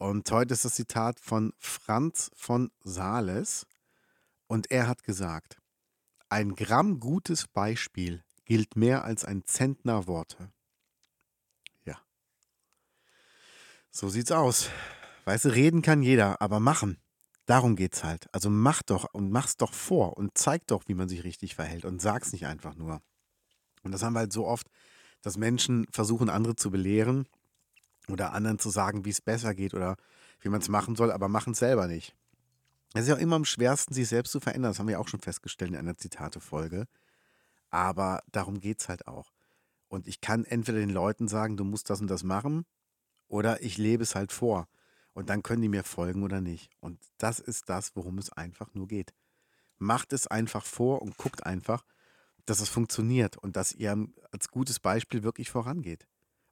Und heute ist das Zitat von Franz von Sales. Und er hat gesagt, ein Gramm gutes Beispiel gilt mehr als ein Zentner Worte. Ja. So sieht's aus. Weißt du, reden kann jeder, aber machen. Darum geht's halt. Also mach doch und mach's doch vor und zeig doch, wie man sich richtig verhält und sag's nicht einfach nur. Und das haben wir halt so oft, dass Menschen versuchen, andere zu belehren oder anderen zu sagen, wie es besser geht oder wie man es machen soll, aber machen es selber nicht. Es ist ja auch immer am schwersten, sich selbst zu verändern. Das haben wir auch schon festgestellt in einer Zitate-Folge. Aber darum geht es halt auch. Und ich kann entweder den Leuten sagen, du musst das und das machen, oder ich lebe es halt vor. Und dann können die mir folgen oder nicht. Und das ist das, worum es einfach nur geht. Macht es einfach vor und guckt einfach, dass es funktioniert und dass ihr als gutes Beispiel wirklich vorangeht.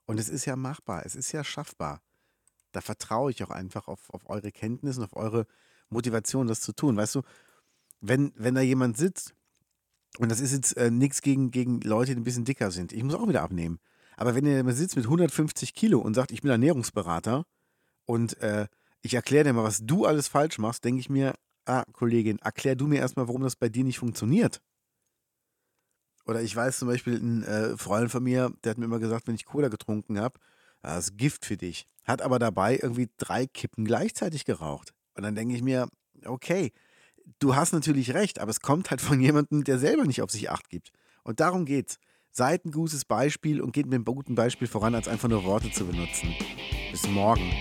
Und es ist ja machbar, es ist ja schaffbar. Da vertraue ich auch einfach auf, auf eure Kenntnis und auf eure Motivation, das zu tun. Weißt du, wenn, wenn da jemand sitzt, und das ist jetzt äh, nichts gegen, gegen Leute, die ein bisschen dicker sind. Ich muss auch wieder abnehmen. Aber wenn ihr sitzt mit 150 Kilo und sagt, ich bin Ernährungsberater und äh, ich erkläre dir mal, was du alles falsch machst, denke ich mir, ah, Kollegin, erklär du mir erstmal, warum das bei dir nicht funktioniert. Oder ich weiß zum Beispiel, ein äh, Freund von mir, der hat mir immer gesagt, wenn ich Cola getrunken habe, das ist Gift für dich. Hat aber dabei irgendwie drei Kippen gleichzeitig geraucht. Und dann denke ich mir, okay, du hast natürlich recht, aber es kommt halt von jemandem, der selber nicht auf sich acht gibt. Und darum geht's. Seid ein gutes Beispiel und geht mit einem guten Beispiel voran, als einfach nur Worte zu benutzen. Bis morgen.